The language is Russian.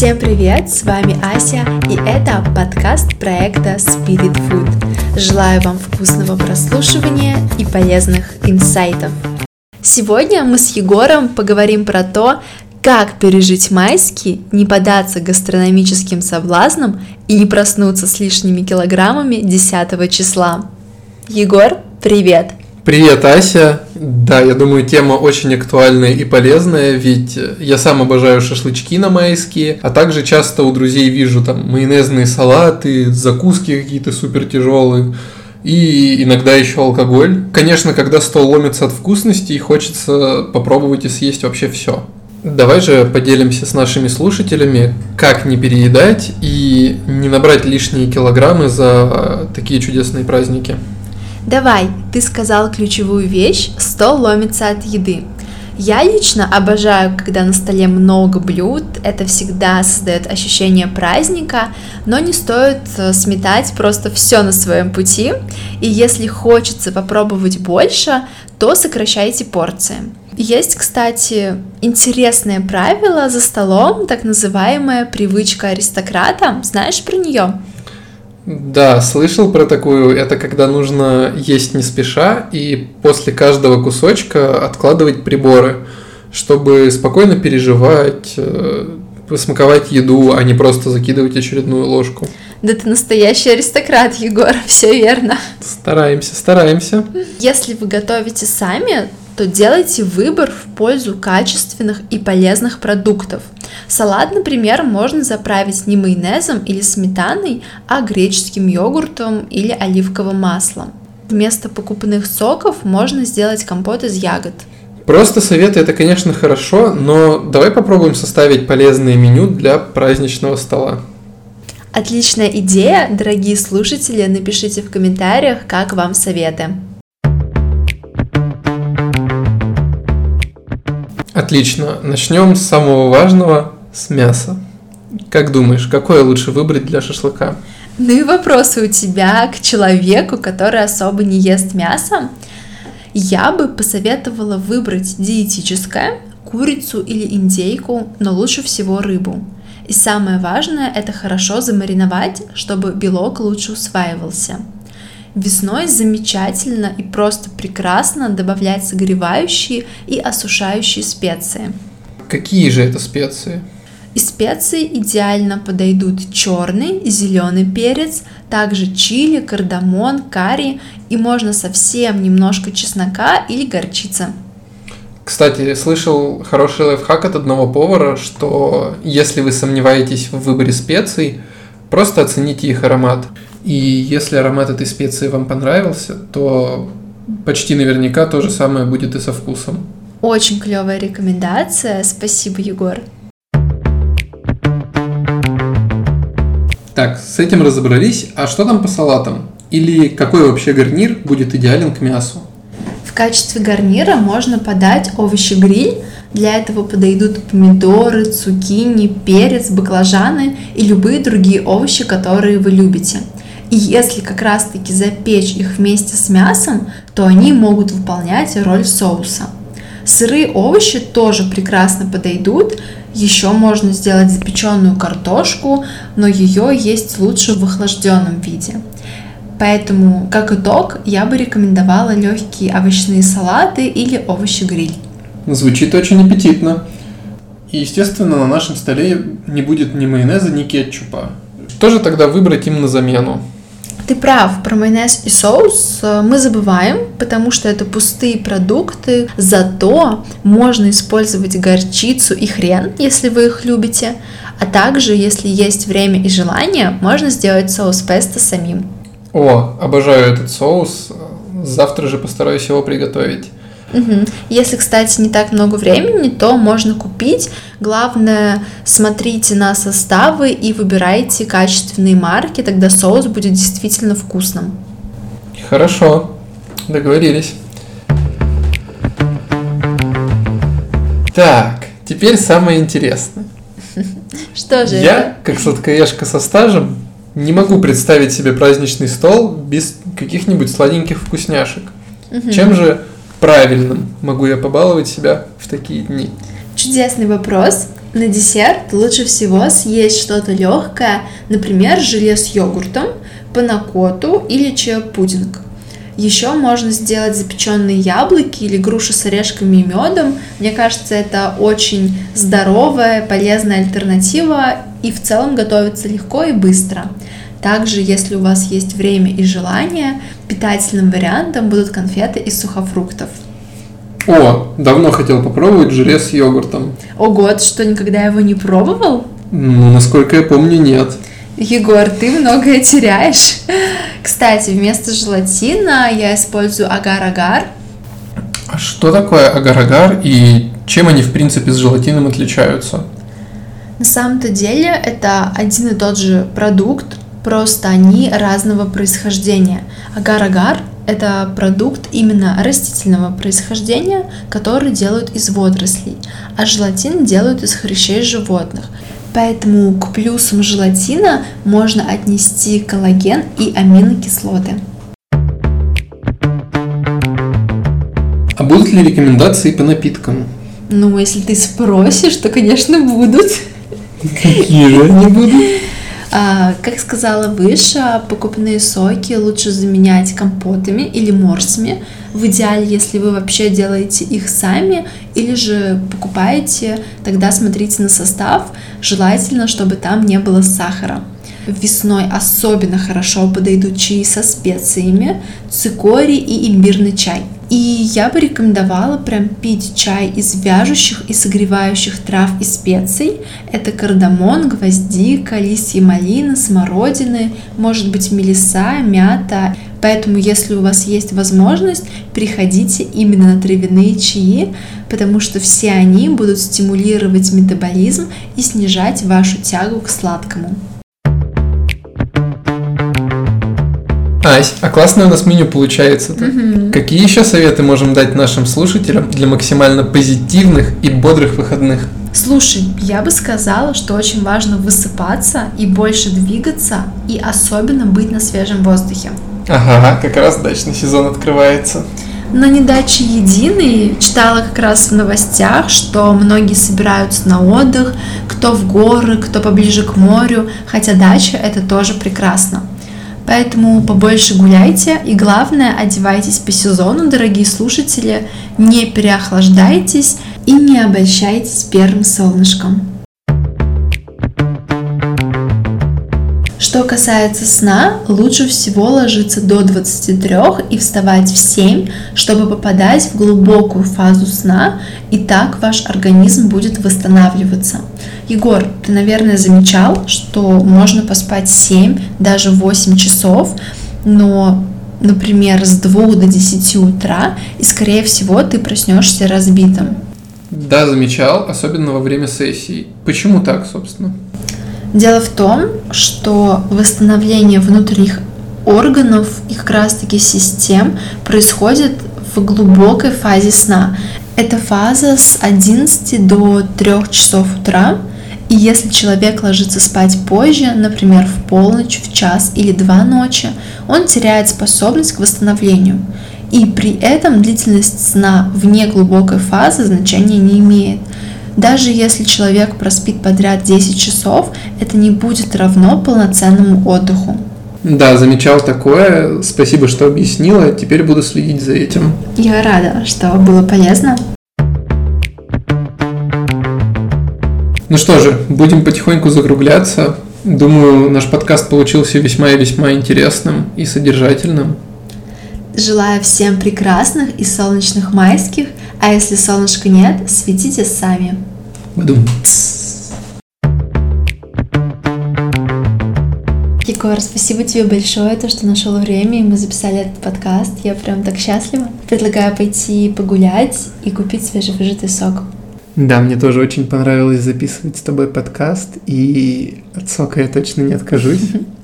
Всем привет, с вами Ася, и это подкаст проекта Spirit Food. Желаю вам вкусного прослушивания и полезных инсайтов. Сегодня мы с Егором поговорим про то, как пережить майский, не податься гастрономическим соблазнам и не проснуться с лишними килограммами 10 числа. Егор, привет! Привет, Ася. Да, я думаю, тема очень актуальная и полезная, ведь я сам обожаю шашлычки на майские, а также часто у друзей вижу там майонезные салаты, закуски какие-то супер тяжелые и иногда еще алкоголь. Конечно, когда стол ломится от вкусности, хочется попробовать и съесть вообще все. Давай же поделимся с нашими слушателями, как не переедать и не набрать лишние килограммы за такие чудесные праздники. Давай, ты сказал ключевую вещь, стол ломится от еды. Я лично обожаю, когда на столе много блюд, это всегда создает ощущение праздника, но не стоит э, сметать просто все на своем пути, и если хочется попробовать больше, то сокращайте порции. Есть, кстати, интересное правило за столом, так называемая привычка аристократа. Знаешь про нее? Да, слышал про такую. Это когда нужно есть не спеша и после каждого кусочка откладывать приборы, чтобы спокойно переживать, э, посмаковать еду, а не просто закидывать очередную ложку. Да ты настоящий аристократ, Егор, все верно. Стараемся, стараемся. Если вы готовите сами, то делайте выбор в пользу качественных и полезных продуктов. Салат, например, можно заправить не майонезом или сметаной, а греческим йогуртом или оливковым маслом. Вместо покупных соков можно сделать компот из ягод. Просто советы это, конечно, хорошо, но давай попробуем составить полезное меню для праздничного стола. Отличная идея, дорогие слушатели, напишите в комментариях, как вам советы. Отлично. Начнем с самого важного, с мяса. Как думаешь, какое лучше выбрать для шашлыка? Ну и вопросы у тебя к человеку, который особо не ест мясо. Я бы посоветовала выбрать диетическое, курицу или индейку, но лучше всего рыбу. И самое важное – это хорошо замариновать, чтобы белок лучше усваивался. Весной замечательно и просто прекрасно добавлять согревающие и осушающие специи. Какие же это специи? Из специй идеально подойдут черный, зеленый перец, также чили, кардамон, карри и можно совсем немножко чеснока или горчицы. Кстати, слышал хороший лайфхак от одного повара, что если вы сомневаетесь в выборе специй, просто оцените их аромат. И если аромат этой специи вам понравился, то почти наверняка то же самое будет и со вкусом. Очень клевая рекомендация. Спасибо, Егор. Так, с этим разобрались. А что там по салатам? Или какой вообще гарнир будет идеален к мясу? В качестве гарнира можно подать овощи-гриль. Для этого подойдут помидоры, цукини, перец, баклажаны и любые другие овощи, которые вы любите – и если как раз-таки запечь их вместе с мясом, то они могут выполнять роль соуса. Сырые овощи тоже прекрасно подойдут. Еще можно сделать запеченную картошку, но ее есть лучше в охлажденном виде. Поэтому, как итог, я бы рекомендовала легкие овощные салаты или овощи-гриль. Звучит очень аппетитно. И, естественно, на нашем столе не будет ни майонеза, ни кетчупа. Что же тогда выбрать им на замену? Ты прав, про майонез и соус э, мы забываем, потому что это пустые продукты, зато можно использовать горчицу и хрен, если вы их любите, а также, если есть время и желание, можно сделать соус песто самим. О, обожаю этот соус, завтра же постараюсь его приготовить. Угу. Если, кстати, не так много времени, то можно купить. Главное, смотрите на составы и выбирайте качественные марки, тогда соус будет действительно вкусным. Хорошо, договорились. Так, теперь самое интересное. Что же Я, как сладкоежка со стажем, не могу представить себе праздничный стол без каких-нибудь сладеньких вкусняшек. Угу. Чем же правильным могу я побаловать себя в такие дни? Чудесный вопрос. На десерт лучше всего съесть что-то легкое, например, желе с йогуртом, панакоту или чиа-пудинг. Еще можно сделать запеченные яблоки или груши с орешками и медом. Мне кажется, это очень здоровая, полезная альтернатива и в целом готовится легко и быстро. Также, если у вас есть время и желание, питательным вариантом будут конфеты из сухофруктов. О, давно хотел попробовать желе с йогуртом. Ого, ты что, никогда его не пробовал? Ну, насколько я помню, нет. Егор, ты многое теряешь. Кстати, вместо желатина я использую агар-агар. А что такое агар-агар и чем они, в принципе, с желатином отличаются? На самом-то деле это один и тот же продукт, просто они разного происхождения. Агар-агар – это продукт именно растительного происхождения, который делают из водорослей, а желатин делают из хрящей животных. Поэтому к плюсам желатина можно отнести коллаген и аминокислоты. А будут ли рекомендации по напиткам? Ну, если ты спросишь, то, конечно, будут. Какие же они будут? А, как сказала выше, покупные соки лучше заменять компотами или морсами. В идеале, если вы вообще делаете их сами или же покупаете, тогда смотрите на состав. Желательно, чтобы там не было сахара. Весной особенно хорошо подойдут чаи со специями, цикорий и имбирный чай – и я бы рекомендовала прям пить чай из вяжущих и согревающих трав и специй. Это кардамон, гвоздика, листья малины, смородины, может быть мелиса, мята. Поэтому, если у вас есть возможность, приходите именно на травяные чаи, потому что все они будут стимулировать метаболизм и снижать вашу тягу к сладкому. Ась, а классное у нас меню получается-то. Угу. Какие еще советы можем дать нашим слушателям для максимально позитивных и бодрых выходных? Слушай, я бы сказала, что очень важно высыпаться и больше двигаться, и особенно быть на свежем воздухе. Ага, как раз дачный сезон открывается. На недаче единой читала как раз в новостях, что многие собираются на отдых, кто в горы, кто поближе к морю, хотя дача это тоже прекрасно. Поэтому побольше гуляйте и главное, одевайтесь по сезону, дорогие слушатели, не переохлаждайтесь и не обольщайтесь первым солнышком. Что касается сна, лучше всего ложиться до 23 и вставать в 7, чтобы попадать в глубокую фазу сна, и так ваш организм будет восстанавливаться. Егор, ты, наверное, замечал, что можно поспать 7, даже 8 часов, но например, с 2 до 10 утра, и, скорее всего, ты проснешься разбитым. Да, замечал, особенно во время сессий. Почему так, собственно? Дело в том, что восстановление внутренних органов и как раз-таки систем происходит в глубокой фазе сна. Это фаза с 11 до 3 часов утра. И если человек ложится спать позже, например, в полночь, в час или два ночи, он теряет способность к восстановлению. И при этом длительность сна вне глубокой фазы значения не имеет. Даже если человек проспит подряд 10 часов, это не будет равно полноценному отдыху. Да, замечал такое. Спасибо, что объяснила. Теперь буду следить за этим. Я рада, что было полезно. Ну что же, будем потихоньку закругляться. Думаю, наш подкаст получился весьма и весьма интересным и содержательным. Желаю всем прекрасных и солнечных майских, а если солнышка нет, светите сами. Бадум. Егор, спасибо тебе большое, то, что нашел время, и мы записали этот подкаст. Я прям так счастлива. Предлагаю пойти погулять и купить свежевыжатый сок. Да, мне тоже очень понравилось записывать с тобой подкаст, и от сока я точно не откажусь.